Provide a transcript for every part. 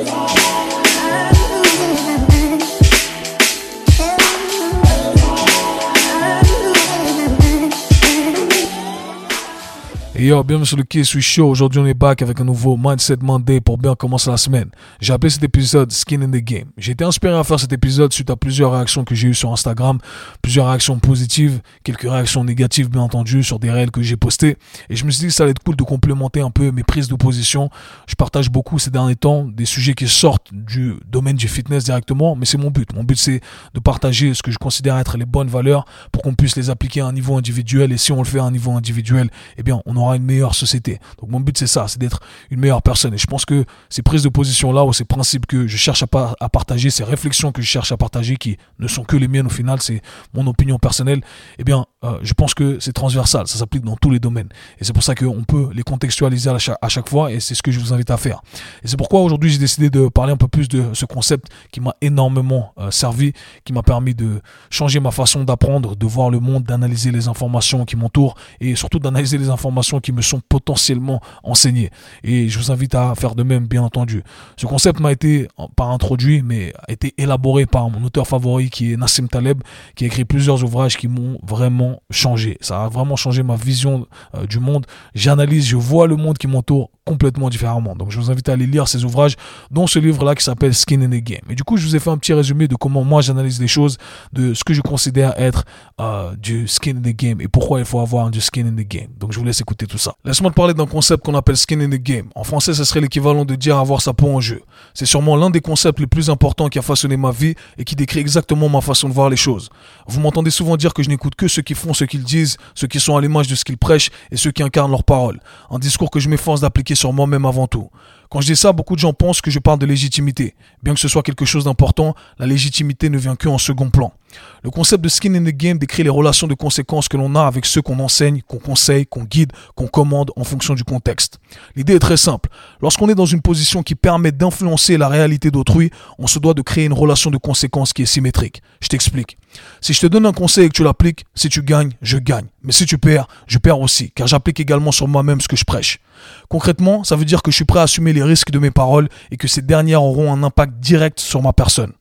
Et yo, bienvenue sur le Key Switch Show. Aujourd'hui, on est back avec un nouveau Mindset Monday pour bien commencer la semaine. J'ai appelé cet épisode Skin in the Game. J'ai été inspiré à faire cet épisode suite à plusieurs réactions que j'ai eues sur Instagram, plusieurs réactions positives, quelques réactions négatives, bien entendu, sur des réels que j'ai postés. Et je me suis dit que ça allait être cool de complémenter un peu mes prises de position. Je partage beaucoup ces derniers temps des sujets qui sortent du domaine du fitness directement, mais c'est mon but. Mon but, c'est de partager ce que je considère être les bonnes valeurs pour qu'on puisse les appliquer à un niveau individuel. Et si on le fait à un niveau individuel, eh bien, on aura une meilleure société. Donc mon but c'est ça, c'est d'être une meilleure personne. Et je pense que ces prises de position là ou ces principes que je cherche à, à, partager, ces réflexions que je cherche à partager, qui ne sont que les miennes au final, c'est mon opinion personnelle. Eh bien, euh, je pense que c'est transversal, ça s'applique dans tous les domaines. Et c'est pour ça qu'on peut les contextualiser à chaque, à chaque fois. Et c'est ce que je vous invite à faire. Et c'est pourquoi aujourd'hui j'ai décidé de parler un peu plus de ce concept qui m'a énormément euh, servi, qui m'a permis de changer ma façon d'apprendre, de voir le monde, d'analyser les informations qui m'entourent et surtout d'analyser les informations qui me sont potentiellement enseignés. Et je vous invite à faire de même, bien entendu. Ce concept m'a été pas introduit, mais a été élaboré par mon auteur favori qui est Nassim Taleb, qui a écrit plusieurs ouvrages qui m'ont vraiment changé. Ça a vraiment changé ma vision euh, du monde. J'analyse, je vois le monde qui m'entoure complètement différemment. Donc je vous invite à aller lire ces ouvrages, dont ce livre-là qui s'appelle Skin in the Game. Et du coup, je vous ai fait un petit résumé de comment moi j'analyse les choses, de ce que je considère être euh, du skin in the game et pourquoi il faut avoir du skin in the game. Donc je vous laisse écouter tout ça. Laisse-moi te parler d'un concept qu'on appelle skin in the game. En français, ce serait l'équivalent de dire avoir sa peau en jeu. C'est sûrement l'un des concepts les plus importants qui a façonné ma vie et qui décrit exactement ma façon de voir les choses. Vous m'entendez souvent dire que je n'écoute que ceux qui font ce qu'ils disent, ceux qui sont à l'image de ce qu'ils prêchent et ceux qui incarnent leurs paroles. Un discours que je m'efforce d'appliquer sur moi-même avant tout. Quand je dis ça, beaucoup de gens pensent que je parle de légitimité. Bien que ce soit quelque chose d'important, la légitimité ne vient qu'en second plan. Le concept de skin in the game décrit les relations de conséquences que l'on a avec ceux qu'on enseigne, qu'on conseille, qu'on guide, qu'on commande en fonction du contexte. L'idée est très simple. Lorsqu'on est dans une position qui permet d'influencer la réalité d'autrui, on se doit de créer une relation de conséquences qui est symétrique. Je t'explique. Si je te donne un conseil et que tu l'appliques, si tu gagnes, je gagne. Mais si tu perds, je perds aussi, car j'applique également sur moi-même ce que je prêche. Concrètement, ça veut dire que je suis prêt à assumer les risques de mes paroles et que ces dernières auront un impact direct sur ma personne.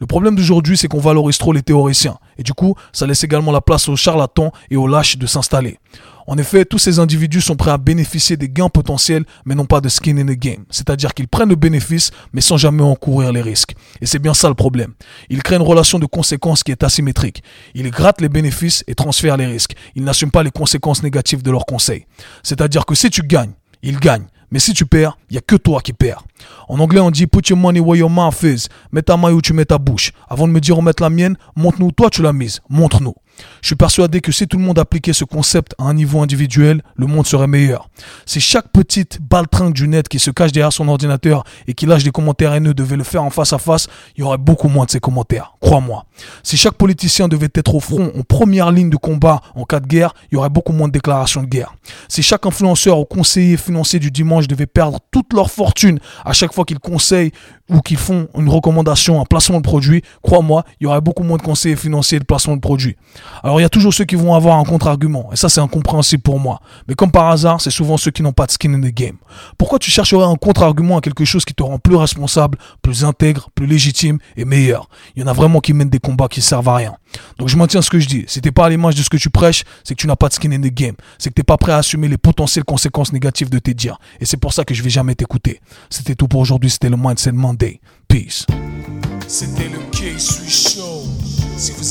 Le problème d'aujourd'hui, c'est qu'on valorise trop les théoriciens. Et du coup, ça laisse également la place aux charlatans et aux lâches de s'installer. En effet, tous ces individus sont prêts à bénéficier des gains potentiels, mais non pas de skin in the game. C'est-à-dire qu'ils prennent le bénéfice, mais sans jamais encourir les risques. Et c'est bien ça le problème. Ils créent une relation de conséquences qui est asymétrique. Ils grattent les bénéfices et transfèrent les risques. Ils n'assument pas les conséquences négatives de leurs conseils. C'est-à-dire que si tu gagnes, ils gagnent. Mais si tu perds, il n'y a que toi qui perds. En anglais, on dit put your money where your mouth is. Mets ta main où tu mets ta bouche. Avant de me dire on met la mienne, montre-nous toi tu l'as mise. Montre-nous. Je suis persuadé que si tout le monde appliquait ce concept à un niveau individuel, le monde serait meilleur. Si chaque petite baltringue du net qui se cache derrière son ordinateur et qui lâche des commentaires haineux devait le faire en face à face, il y aurait beaucoup moins de ces commentaires. Crois-moi. Si chaque politicien devait être au front en première ligne de combat en cas de guerre, il y aurait beaucoup moins de déclarations de guerre. Si chaque influenceur ou conseiller financier du dimanche devait perdre toute leur fortune à chaque fois qu'ils conseillent ou qu'ils font une recommandation, un placement de produit, crois-moi, il y aurait beaucoup moins de conseillers financiers de placement de produits. Alors il y a toujours ceux qui vont avoir un contre-argument, et ça c'est incompréhensible pour moi. Mais comme par hasard, c'est souvent ceux qui n'ont pas de skin in the game. Pourquoi tu chercherais un contre-argument à quelque chose qui te rend plus responsable, plus intègre, plus légitime et meilleur? Il y en a vraiment qui mènent des combats qui servent à rien. Donc je maintiens ce que je dis. Si t'es pas à l'image de ce que tu prêches, c'est que tu n'as pas de skin in the game. C'est que t'es pas prêt à assumer les potentielles conséquences négatives de tes dires. Et c'est pour ça que je vais jamais t'écouter. C'était tout pour aujourd'hui. C'était le Mindset Monday. Peace. C'était le.